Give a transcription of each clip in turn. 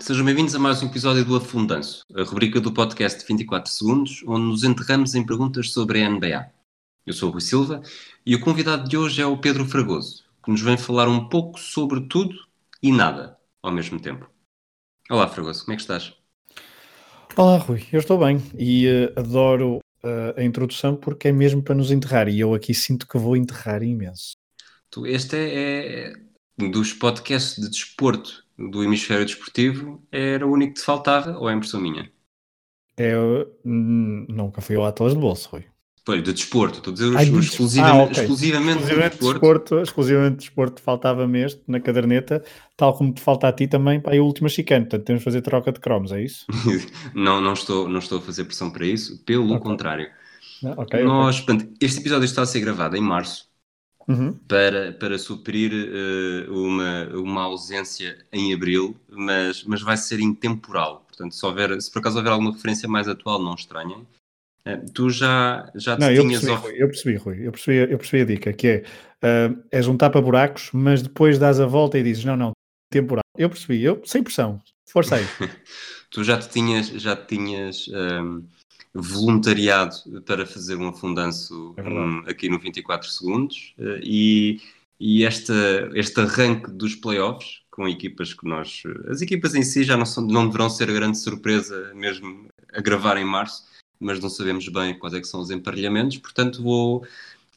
sejam bem-vindos a mais um episódio do Afundanço, a rubrica do podcast de 24 segundos, onde nos enterramos em perguntas sobre a NBA. Eu sou o Rui Silva e o convidado de hoje é o Pedro Fragoso, que nos vem falar um pouco sobre tudo e nada ao mesmo tempo. Olá, Fragoso, como é que estás? Olá, Rui, eu estou bem e eh, adoro eh, a introdução porque é mesmo para nos enterrar e eu aqui sinto que vou enterrar imenso. Tu, este é, é dos podcasts de desporto do hemisfério desportivo, era o único que te faltava ou é impressão minha? É, hum, nunca fui ao Atlas de bolso, Rui. Pois, de desporto, estou a dizer Ai, de exclusivamente, Ah, ok. exclusivamente, de Exclusivamente desporto. desporto, exclusivamente desporto faltava-me este na caderneta, tal como te falta a ti também para a última chicane. Portanto, temos de fazer troca de cromos, é isso? não, não, estou, não estou a fazer pressão para isso, pelo Ok. contrário. Não? Ok, ok. Nós, portanto, este episódio está a ser gravado em março Uhum. para, para suprir eh, uma, uma ausência em abril, mas, mas vai ser intemporal. Portanto, se, houver, se por acaso houver alguma referência mais atual, não estranhem. Eh, tu já, já te Não, eu percebi, of- Rui, eu percebi, Rui, eu percebi, eu percebi a dica, que é, ah, és um tapa-buracos, mas depois dás a volta e dizes, não, não, temporal. Eu percebi, eu, sem pressão, força aí. tu já te tinhas, já te tinhas ehm, voluntariado para fazer um afundanço É hum, aqui no 24 segundos eh, e, e esta, este arranque dos playoffs com equipas que nós. As equipas em si já não, são, não deverão ser grande surpresa mesmo a gravar em março, mas não sabemos bem quais é que são os emparelhamentos, portanto vou.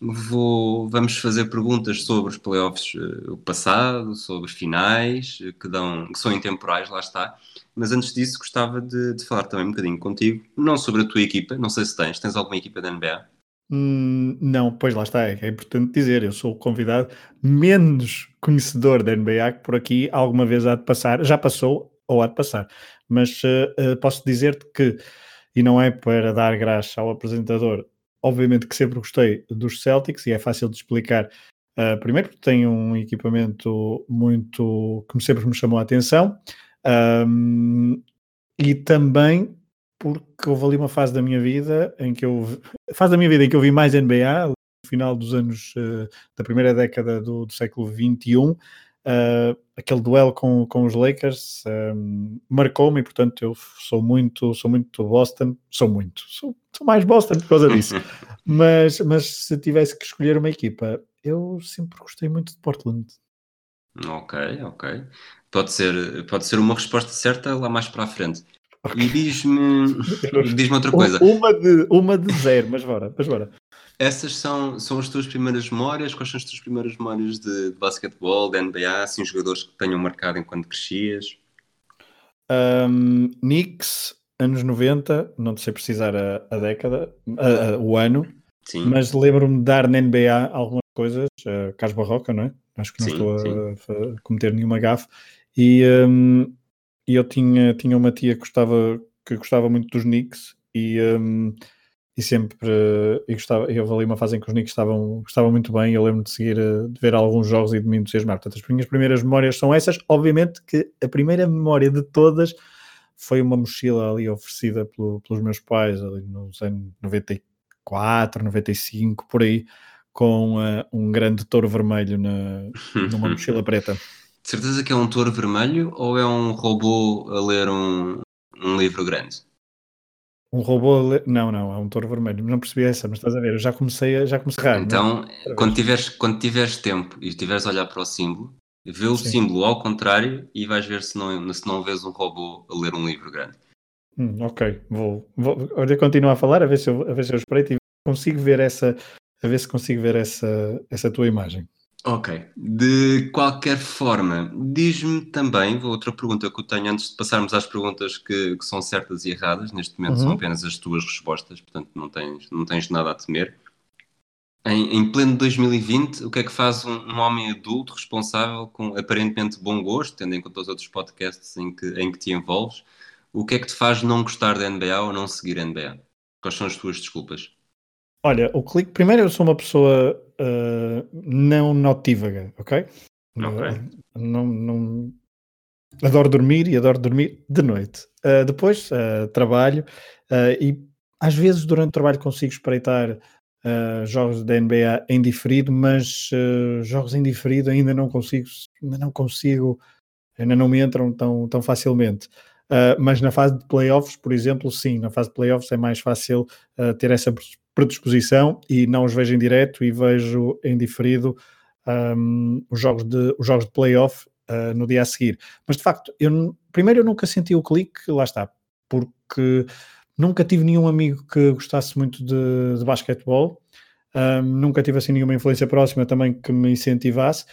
Vou, vamos fazer perguntas sobre os playoffs eh, o passado, sobre finais, eh, que, dão, que são intemporais, lá está. Mas antes disso, gostava de, de falar também um bocadinho contigo, não sobre a tua equipa, não sei se tens, tens alguma equipa da NBA? Hum, não, pois lá está, é, é importante dizer, eu sou o convidado menos conhecedor da NBA que por aqui alguma vez há de passar, já passou ou há de passar, mas eh, posso dizer-te que, e não é para dar graça ao apresentador, Obviamente que sempre gostei dos Celtics e é fácil de explicar. Uh, primeiro porque tem um equipamento muito que sempre me chamou a atenção um, e também porque houve ali uma fase da minha vida em que eu fase da minha vida em que eu vi mais NBA no final dos anos uh, da primeira década do, do século 21 Uh, aquele duelo com, com os Lakers ah, marcou-me e portanto eu sou muito sou muito Boston. Sou muito sou, sou mais Boston por causa disso. Mas mas se tivesse que escolher uma equipa eu sempre gostei muito de Portland. Ok ok. Pode ser pode ser uma resposta certa lá mais para a frente. Okay. e diz-me diz-me outra coisa. uma de uma de zero mas bora mas bora. Essas são, são as tuas primeiras memórias? Quais são as tuas primeiras memórias de, de basquetebol, de NBA, assim, jogadores que tenham marcado enquanto crescias? Um, Knicks, anos 90, não sei precisar a, a década, a- a- o ano, Sim. mas lembro-me de dar na NBA algumas coisas, uh, Carlos Barroca, não é? Acho que não Sim, estou a, a cometer nenhuma gafe. E, um, eu tinha, tinha uma tia que gostava, que gostava muito dos Knicks e, um, e sempre e gostava, eu ali uma fase em que os Knicks estavam, estavam muito bem. Eu lembro de seguir, uh, de ver alguns jogos e de me entusiasmar. Portanto, as minhas primeiras memórias são essas. Obviamente que a primeira memória de todas foi uma mochila ali oferecida pelo- pelos meus pais ali nos anos 94, 95, por aí, com uh, um grande touro vermelho na, numa mochila preta. De certeza que é um touro vermelho ou é um robô a ler um, um livro grande? Um robô. a ler- Não, não, é um touro vermelho. Não percebi essa, mas estás a ver, eu já comecei a, já comecei a errar, não é? Então, quando tiveres, quando tiveres tempo e estiveres a olhar para o símbolo, vê o Sim. símbolo ao contrário e vais ver se não, se não vês um robô a ler um livro grande. Hum, ok, vou, vou continuar a falar, a ver se eu, a ver se eu espreito e consigo ver essa, a ver se consigo ver essa, essa tua imagem. Ok. De qualquer forma, diz-me também, outra pergunta que eu tenho antes de passarmos às perguntas que, que são certas e erradas, neste momento são Uhum. apenas as tuas respostas, portanto não tens, não tens nada a temer. Em, em pleno 2020, o que é que faz um, um, homem adulto responsável com aparentemente bom gosto, tendo em conta os outros podcasts em que, em que te envolves, o que é que te faz não gostar da NBA ou não seguir a NBA? Quais são as tuas desculpas? Olha, o clique. Primeiro, eu sou uma pessoa uh, não notívaga, ok? Ok. não, não, adoro dormir e adoro dormir de noite. Uh, depois, trabalho e às vezes durante o trabalho consigo espreitar jogos da NBA em diferido, mas jogos em diferido ainda não consigo, ainda não consigo, ainda não me entram tão, tão facilmente. Uh, mas na fase de playoffs, por exemplo, sim, na fase de playoffs é mais fácil uh, ter essa predisposição e não os vejo em direto e vejo em diferido um, os, jogos de, os jogos de playoff uh, no dia a seguir. Mas de facto, eu, primeiro eu nunca senti o clique, lá está, porque nunca tive nenhum amigo que gostasse muito de, de basquetebol, um, nunca tive assim nenhuma influência próxima também que me incentivasse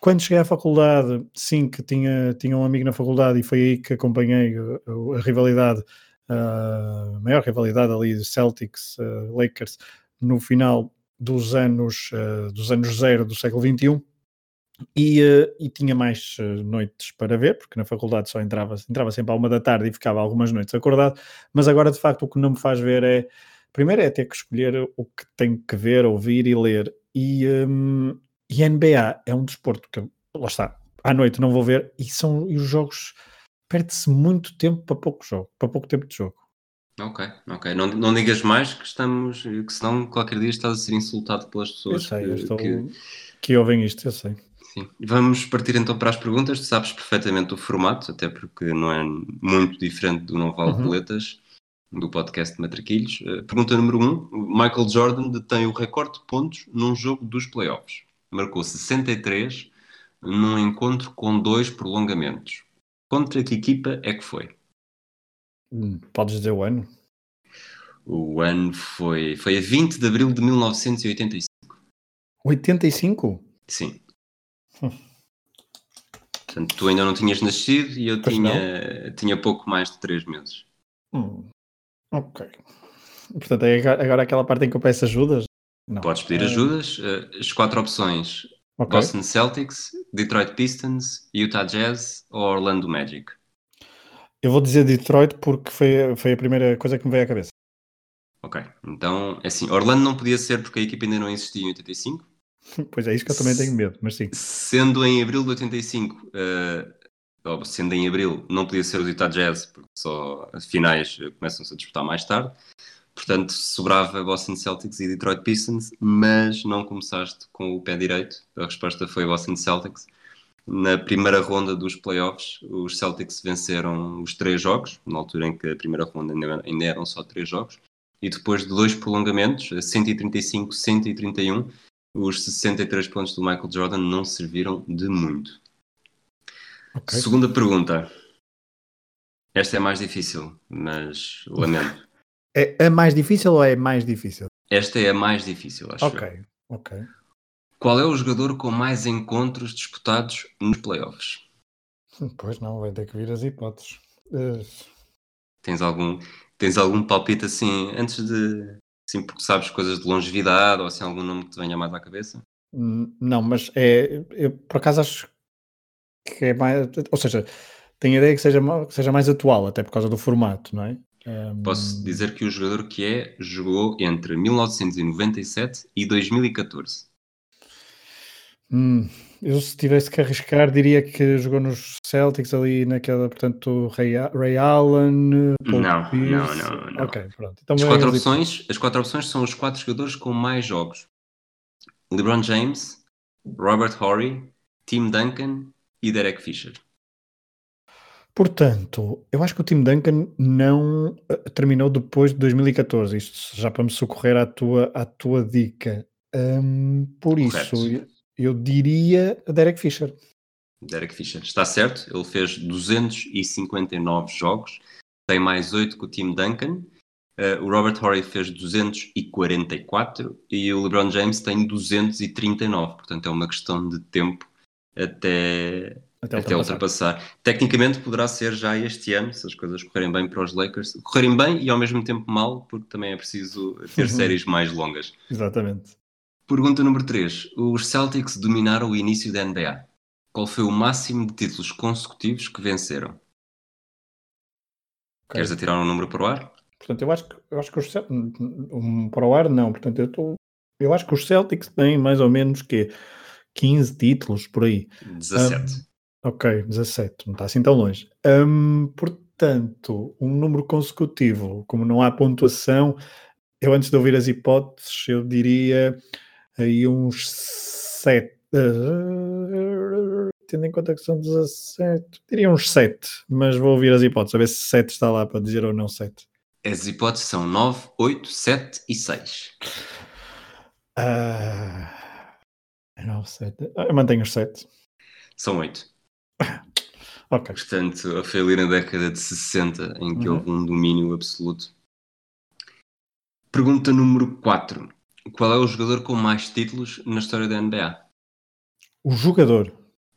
quando cheguei à faculdade, sim, que tinha, tinha um amigo na faculdade e foi aí que acompanhei a, a rivalidade, a maior rivalidade ali de Celtics, uh, Lakers, no final dos anos, uh, dos anos zero do século XXI. E, e tinha mais noites para ver, porque na faculdade só entrava, entrava sempre à uma da tarde e ficava algumas noites acordado, mas agora de facto o que não me faz ver é, primeiro é ter que escolher o que tenho que ver, ouvir e ler, e, um, e NBA é um desporto que, lá está, à noite não vou ver, e, são, e os jogos perde-se muito tempo para pouco jogo, para pouco tempo de jogo. Ok, ok. Não, não digas mais que estamos, que senão qualquer dia estás a ser insultado pelas pessoas eu sei, que, eu estou, que... que ouvem isto, eu sei. Sim. Vamos partir então para as perguntas. Tu sabes perfeitamente o formato, até porque não é muito diferente do Não Vale uhum. Boletas, do podcast de Matraquilhos. Uh, pergunta número 1. Um, Michael Jordan detém o recorde de pontos num jogo dos playoffs marcou 63 num encontro com dois prolongamentos. Contra que equipa é que foi? Hum, podes dizer o ano? O ano foi, foi a 20 de abril de 1985. 85? Sim. Hum. Portanto, tu ainda não tinhas nascido e eu tinha, tinha pouco mais de 3 meses. Hum. Ok. Portanto, é agora aquela parte em que eu peço ajudas? Não. Podes pedir ajudas. Uh, as quatro opções: okay. Boston Celtics, Detroit Pistons, Utah Jazz ou Orlando Magic. Eu vou dizer Detroit porque foi, foi a primeira coisa que me veio à cabeça. Ok, então é assim: Orlando não podia ser porque a equipa ainda não existia em 85. Pois é, isso que eu também tenho medo, mas sim. Sendo em abril de 85, uh, ou sendo em abril, não podia ser o Utah Jazz, porque só as finais começam-se a disputar mais tarde. Portanto, sobrava Boston Celtics e Detroit Pistons, mas não começaste com o pé direito. A resposta foi Boston Celtics. Na primeira ronda dos playoffs, os Celtics venceram os três jogos, na altura em que a primeira ronda ainda eram só três jogos, e depois de dois prolongamentos, 135-131, os 63 pontos do Michael Jordan não serviram de muito. Okay. Segunda pergunta. Esta é mais difícil, mas lamento. É a mais difícil ou é mais difícil? Esta é a mais difícil, acho. Ok, eu. ok. Qual é o jogador com mais encontros disputados nos playoffs? Pois não, vai ter que vir as hipóteses. Uh... Tens algum, tens algum palpite assim, antes de. Assim, porque sabes coisas de longevidade ou assim, algum nome que te venha mais à cabeça? Hum, não, mas é. Eu por acaso acho que é mais. Ou seja, tenho a ideia que seja, que seja mais atual, até por causa do formato, não é? Posso dizer que o jogador que é jogou entre 1997 e 2014. Hum, eu se tivesse que arriscar diria que jogou nos Celtics ali naquela, portanto, Ray, Ray Allen. Paul não, não, não, não. Ok, pronto. Então, as, quatro opções, as quatro opções são os quatro jogadores com mais jogos: LeBron James, Robert Horry, Tim Duncan e Derek Fisher. Portanto, eu acho que o Tim Duncan não uh, terminou depois de 2014. Isto já para me socorrer à tua, à tua dica. Um, por Correto. isso, eu, eu diria Derek Fisher. Derek Fisher, está certo. Ele fez 259 jogos, tem mais 8 que o Tim Duncan. Uh, o Robert Horry fez 244 e o LeBron James tem 239. Portanto, é uma questão de tempo até, até, até ultrapassar. ultrapassar. Tecnicamente poderá ser já este ano, se as coisas correrem bem para os Lakers. Correrem bem e ao mesmo tempo mal, porque também é preciso ter séries mais longas. Exatamente. Pergunta número 3. Os Celtics dominaram o início da NBA. Qual foi o máximo de títulos consecutivos que venceram? Ok. Queres atirar um número para o ar? Portanto, eu acho que, eu acho que os Celtics, um, para o ar, não. Portanto, eu, estou, eu acho que os Celtics têm mais ou menos que 15 títulos por aí. 17. Ok, 17, não está assim tão longe. Hum, portanto, um número consecutivo, como não há pontuação, eu antes de ouvir as hipóteses, eu diria aí uns 7. tendo em conta que são 17, diria uns 7, mas vou ouvir as hipóteses, a ver se 7 está lá para dizer ou não 7. As hipóteses são 9, 8, 7 e 6. Ah, não, 7. Eu mantenho os 7. São 8. Ok. Portanto, foi ali na década de 60 em que Uhum. houve um domínio absoluto. Pergunta número 4. Qual é o jogador com mais títulos na história da NBA? O jogador.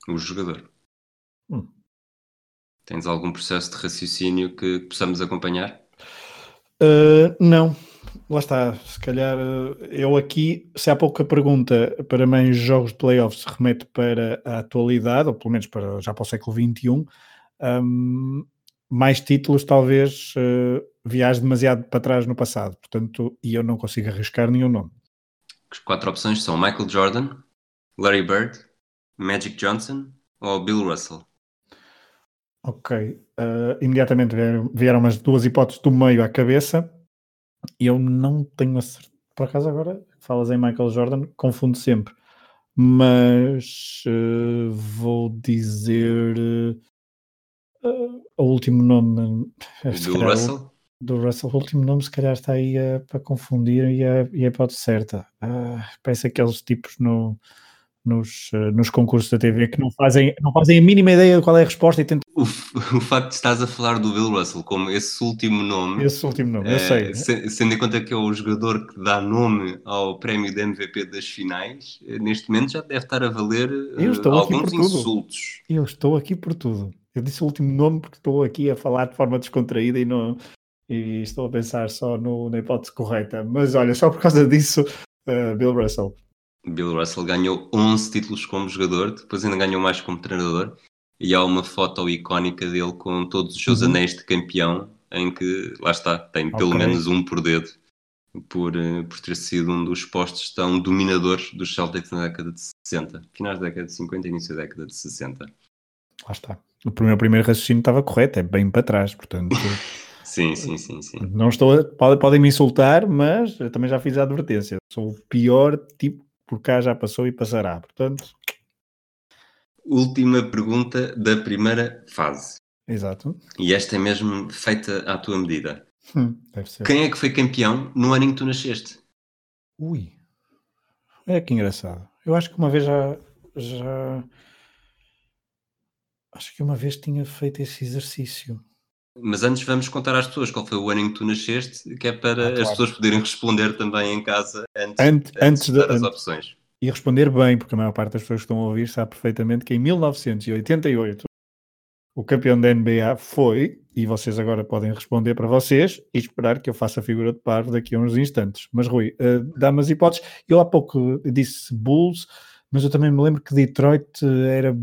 O jogador. Hum. Tens algum processo de raciocínio que possamos acompanhar? Uh, não, lá está. Se calhar uh, eu aqui, se há pouca pergunta para mais jogos de playoffs, remete para a atualidade, ou pelo menos para, já para o século XXI. Um, mais títulos, talvez uh, viaje demasiado para trás no passado, portanto, e eu não consigo arriscar nenhum nome. As quatro opções são Michael Jordan, Larry Bird, Magic Johnson ou Bill Russell. Ok, uh, imediatamente vieram, vieram umas duas hipóteses do meio à cabeça. Eu não tenho a certeza. Por acaso, agora falas em Michael Jordan, confundo sempre. Mas uh, vou dizer uh, o último nome. se Bill calhar, o- Russell? Do Russell, o último nome, se calhar está aí uh, para confundir e é, e é a hipótese certa. Ah, parece aqueles tipos no, nos, uh, nos concursos da TV que não fazem, não fazem a mínima ideia de qual é a resposta e tentam O, o facto de estás a falar do Bill Russell como esse último nome, esse último nome. Eu eh, sei. se- sendo em conta que é o jogador que dá nome ao prémio de MVP das finais, eh, neste momento já deve estar a valer eh, Eu estou aqui alguns insultos. Eu estou aqui por tudo. Eu disse o último nome porque estou aqui a falar de forma descontraída e, não, e estou a pensar só no, na hipótese correta. Mas olha, só por causa disso, uh, Bill Russell. Bill Russell ganhou 11 títulos como jogador, depois ainda ganhou mais como treinador. E há uma foto icónica dele com todos os seus Uhum. anéis de campeão, em que, lá está, tem pelo Ok. menos um por dedo, por, eh, por ter sido um dos postos tão dominadores dos Celtics na década de 60, finais da década de 50 e início da década de 60. Lá está. O meu primeiro raciocínio estava correto, é bem para trás, portanto. Sim, sim, sim, sim. Não estou a, pode- podem me insultar, mas eu também já fiz a advertência. Sou o pior tipo, por cá já passou e passará. Portanto, Última pergunta da primeira fase. exato. E esta é mesmo feita à tua medida. Hum, deve ser. Quem é que foi campeão no ano em que tu nasceste? Ui, é que engraçado. Eu acho que uma vez já, já. Acho que uma vez tinha feito esse exercício. Mas antes vamos contar às pessoas qual foi o ano em que tu nasceste, que é para Ah, claro. as pessoas poderem responder também em casa antes, Ante- antes de dar as opções. E responder bem, porque a maior parte das pessoas que estão a ouvir sabe perfeitamente que em 1988 o campeão da NBA foi, e vocês agora podem responder para vocês e esperar que eu faça a figura de parvo daqui a uns instantes. Mas Rui, eh, dá-me as hipóteses. Eu há pouco disse Bulls, mas eu também me lembro que Detroit eh, era,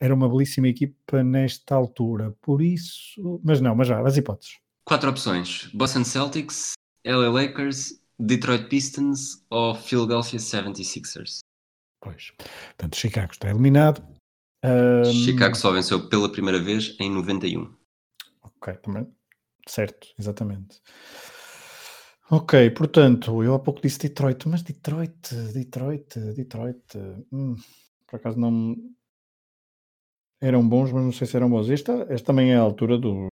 era uma belíssima equipa nesta altura. Por isso, mas não, mas já, as hipóteses. Quatro opções: Boston Celtics, LA Lakers, Detroit Pistons ou Philadelphia 76ers. Pois. Portanto, Chicago está eliminado. Ahm, Chicago só venceu pela primeira vez em 91. Ok, também. Certo, exatamente. Ok, portanto, eu há pouco disse Detroit, mas Detroit, Detroit, Detroit, hum, por acaso não eram bons, mas não sei se eram bons. Esta, esta também é a altura do,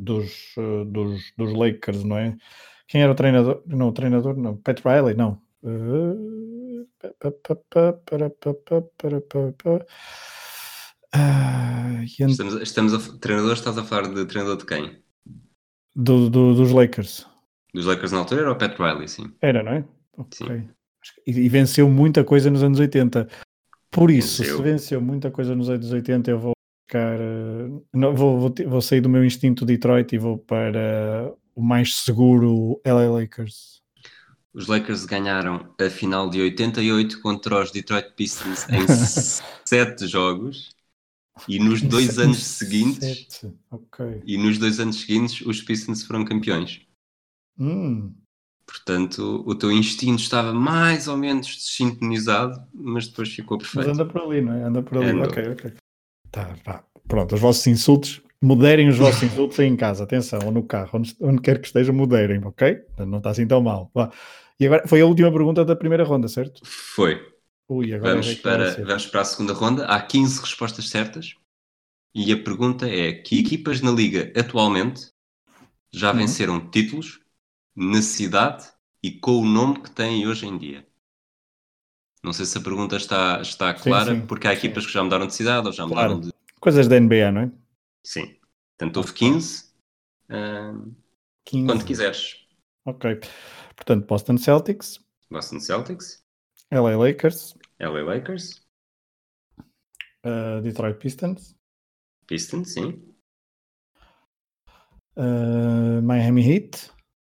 dos, eh, dos, dos Lakers, não é? Quem era o treinador? Não, o treinador, não. Pat Riley, não. Ah, Estamos, estamos a, treinador, estás a falar de treinador de quem? do- do- dos Lakers. Dos Lakers na altura era o Pat Riley, sim. Era, não é? Ok. Sim. E, venceu muita coisa nos anos 80. Por isso, Venceu. se venceu muita coisa nos anos 80, eu vou ficar. eh, não, vou, vou, vou sair do meu instinto Detroit e vou para o mais seguro LA Lakers. Os Lakers ganharam a final de 88 contra os Detroit Pistons em 7 jogos. E nos dois anos seguintes, Sete. Ok. e nos dois anos seguintes, os Pistons foram campeões. Hum, Portanto, o teu instinto estava mais ou menos desintonizado, mas depois ficou mas perfeito. anda por ali, não é? Anda por ali. Andou. Ok, ok. Tá, pá. Pronto, os vossos insultos, moderem os vossos insultos aí em casa, atenção, ou no carro, onde, onde quer que estejam, moderem, ok? Não está assim tão mal. Vá. E agora foi a última pergunta da primeira ronda, certo? Foi. Ui, Vamos é para, vamos para a segunda ronda. Há 15 respostas certas. E a pergunta é: que equipas na Liga atualmente já Uhum. venceram títulos na cidade e com o nome que têm hoje em dia? Não sei se a pergunta está, está Sim, clara, sim, porque há sim. equipas que já mudaram de cidade ou já Claro. mudaram de. Coisas da NBA, não é? Sim. Portanto, houve 15. ah, 15. quando quiseres. Ok. Portanto, Boston Celtics, Boston Celtics, LA Lakers, LA Lakers, uh, Detroit Pistons, Pistons, sim. uh, Miami Heat,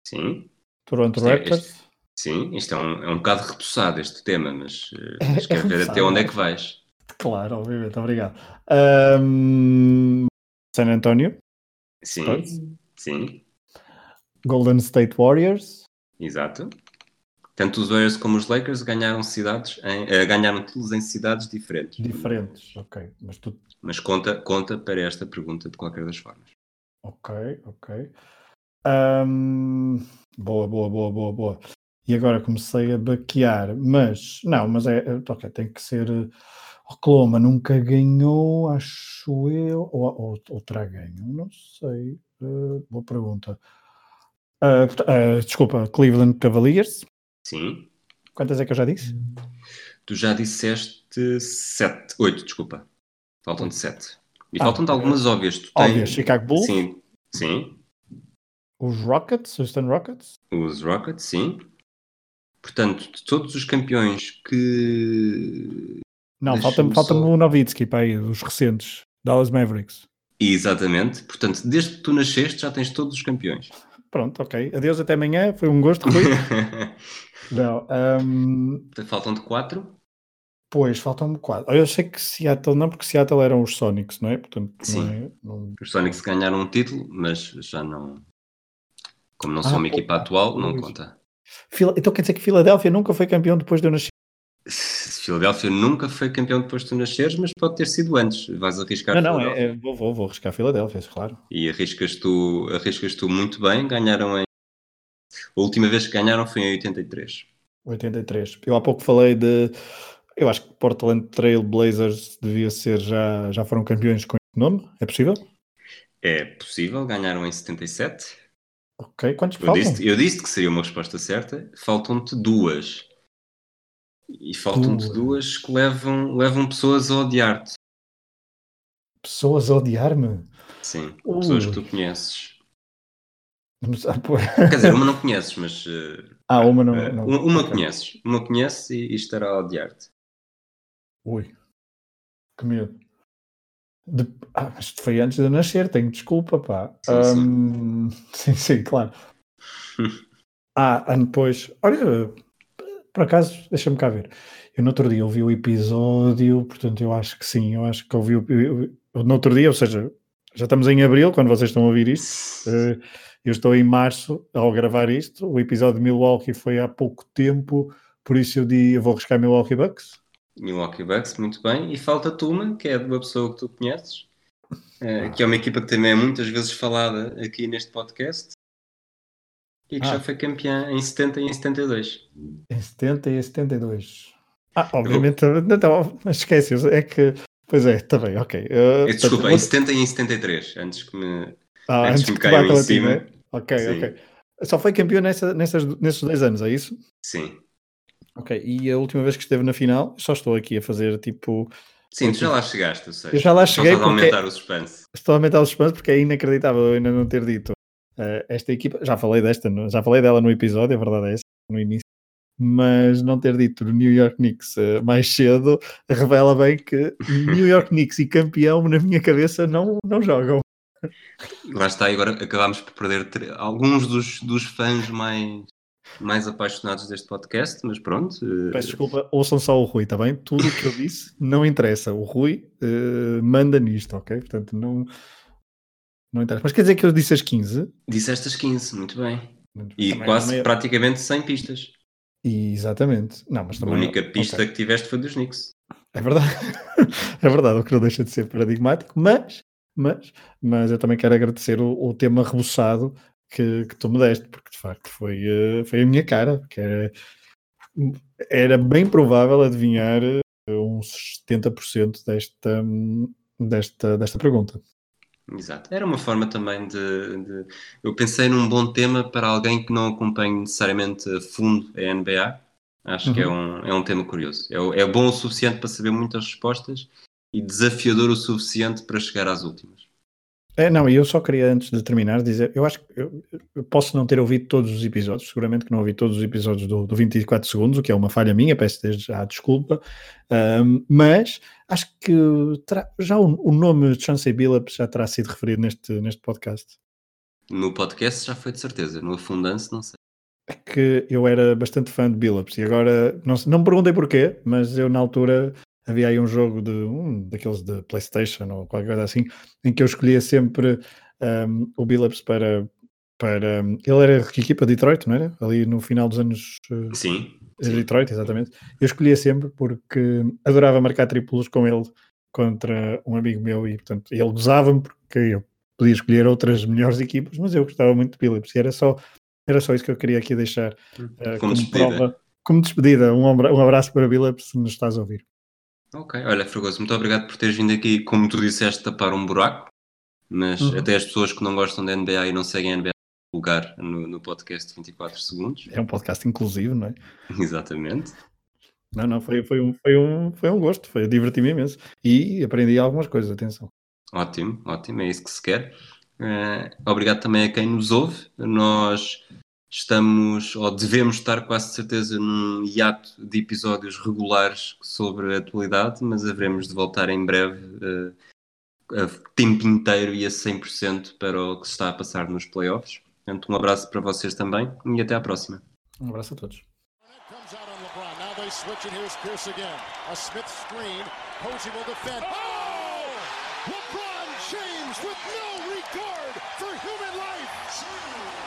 Sim. Toronto Isto é- Raptors. Sim, isto é um, é um bocado repousado este tema, mas, eh, É- mas é quero ver até onde é é. que vais. Claro, obviamente, obrigado. Um, San Antonio, Sim, Spurs. sim, Golden State Warriors, exato. Tanto os Warriors como os Lakers ganharam cidades em, eh, ganharam títulos em cidades diferentes. diferentes. Ok, mas tu. Mas conta, conta para esta pergunta de qualquer das formas. Ok, ok. Um, boa, boa, boa, boa, boa. E agora comecei a baquear, mas não, mas é, é- ok, tem que ser. eh, Oklahoma nunca ganhou, acho eu, ou, ou, ou terá ganho, não sei. eh, boa pergunta. Porta- ah, desculpa, Cleveland Cavaliers. Sim. Quantas é que eu já disse? Tu já disseste sete, oito, desculpa. Faltam-te sete. E Ah, faltam-te algumas óbvias. Tu Óbvio, tens... Chicago Bulls, Sim, sim. Os Rockets, Houston Rockets. Os Rockets, sim. Portanto, de todos os campeões que. Não, falta-me falta só- o Novitsky para aí, os recentes, Dallas Mavericks. Exatamente. Portanto, desde que tu nasceste já tens todos os campeões. Pronto, ok. Adeus, até amanhã. Foi um gosto, Rui. não, ahm, Faltam-te quatro. pois, faltam-me quatro. Eu sei que Seattle não, porque Seattle eram os Sonics, não é? Portanto, não Sim. é. não- Os Sonics ganharam um título, mas já não. Como não Ah, são uma equipa atual, não conta. Fila- Então quer dizer que Filadélfia nunca foi campeão depois de eu nascer? Filadélfia nunca foi campeão depois de tu nasceres, mas pode ter sido antes. Vais arriscar Não, não, é, é- vou, vou, vou arriscar Filadélfia, claro. E arriscas tu, arriscas tu muito bem. Ganharam em. A última vez que ganharam foi em 83. 83. Eu há pouco falei de. Eu acho que Portland Trail Blazers devia ser já, já foram campeões com esse nome. É possível? É possível, ganharam em 77. Ok, quantos Eu faltam? disse, eu disse que seria uma resposta certa. Faltam-te duas. E faltam-te Duas. duas que levam, levam pessoas a odiar-te. Pessoas a odiar-me. Sim, Ui. pessoas que tu conheces. Quer dizer, uma não conheces, mas. eh, Ah, uma não. eh, não. uma uma Ok. conheces. Uma conheces e, e estará a odiar-te. Ui, que medo. De... Ah, mas foi antes de eu nascer, tenho desculpa, pá. Sim, sim. Ahm, sim, sim, claro. ah, ano depois. Olha, por acaso, deixa-me cá ver. Eu no outro dia ouvi o episódio, portanto, eu acho que sim, eu acho que ouvi o. eu- eu- no outro dia, ou seja, já estamos em abril, quando vocês estão a ouvir isto. Eh, Eu estou em março ao gravar isto. O episódio de Milwaukee foi há pouco tempo, por isso eu, di, eu vou arriscar Milwaukee Bucks. Milwaukee Bucks, muito bem. E falta-te uma, que é de uma pessoa que tu conheces, eh, que é uma equipa que também é muitas vezes falada aqui neste podcast e que Ah. já foi campeã em 70 e em 72. Em 70 e em 72. Ah, obviamente, então, mas esquece, é que. Pois é, está bem, ok. Uh, Desculpa, portanto, em 70 e em 73, antes que me. ah, antes antes que me caiam em cima. né? Ok, Sim. ok. Só foi campeão nessa, nessas, nesses dois anos, é isso? Sim. Ok, e a última vez que esteve na final, só estou aqui a fazer tipo. Sim, tu já lá chegaste, eu sei. Eu já lá cheguei estás a aumentar o suspense. Estou a aumentar os suspense porque é inacreditável eu ainda não ter dito. Uh, esta equipa, já falei desta, já falei dela no episódio, a verdade é essa, no início, mas não ter dito New York Knicks uh, mais cedo revela bem que New York Knicks e campeão na minha cabeça não, não jogam. Lá está, agora acabámos por perder alguns dos, dos fãs mais, mais apaixonados deste podcast, mas pronto. eh, Peço desculpa, ouçam só o Rui, está bem? Tudo o que eu disse não interessa. O Rui eh, manda nisto, ok? Portanto, não, não interessa. Mas quer dizer que eu disse as 15? Disseste as 15, muito bem. E Também quase praticamente 100 pistas. Exatamente. Não, mas A também. única ok. pista que tiveste foi dos Knicks. É verdade. é verdade, o que não deixa de ser paradigmático, mas, mas, mas eu também quero agradecer o, o tema rebuçado que, que tu me deste, porque de facto foi, eh, foi a minha cara, que era, era bem provável adivinhar eh, uns 70% desta, desta, desta pergunta. Exato. Era uma forma também de, de- Eu pensei num bom tema para alguém que não acompanhe necessariamente a fundo a NBA. Acho que é um, é um tema curioso. É, é bom o suficiente para saber muitas respostas e desafiador o suficiente para chegar às últimas. É, não, e eu só queria antes de terminar dizer, eu acho que eu, eu posso não ter ouvido todos os episódios, seguramente que não ouvi todos os episódios do, do 24 segundos, o que é uma falha minha, peço desde já desculpa, ahm, mas acho que já o, o nome de Chancey Billups já terá sido referido neste, neste podcast. No podcast já foi de certeza. No afundance, não sei. É que eu era bastante fã de Billups e agora, não, não me perguntei porquê, mas eu na altura havia aí um jogo de um daqueles de Playstation ou qualquer coisa assim, em que eu escolhia sempre ahm, o Billups para, para... Ele era que equipa de Detroit, não era? Ali no final dos anos... eh, Sim. de Detroit, exatamente. Eu escolhia sempre porque adorava marcar triplos com ele contra um amigo meu e, portanto, ele gozava-me porque eu podia escolher outras melhores equipas, mas eu gostava muito de Billups e era só, era só isso que eu queria aqui deixar eh, Como despedida. prova. Como despedida, um, um abraço para Billups se nos estás a ouvir. Ok, olha, Fragoso, muito obrigado por teres vindo aqui, como tu disseste, tapar um buraco. Mas Uhum. até as pessoas que não gostam da NBA e não seguem a NBA lugar no, no podcast 24 segundos. É um podcast inclusivo, não é? Exatamente. Não, não, foi, foi, um, foi, um, foi um gosto, foi, diverti-me imenso e aprendi algumas coisas, atenção. Ótimo, ótimo, é isso que se quer. Eh, obrigado também a quem nos ouve. Nós estamos, ou devemos estar quase de certeza num hiato de episódios regulares sobre a atualidade, mas haveremos de voltar em breve eh, a tempo inteiro e a 100% para o que se está a passar nos playoffs. Portanto, um abraço para vocês também e até à próxima. Um abraço a todos. Oh! LeBron James with no regard for human life.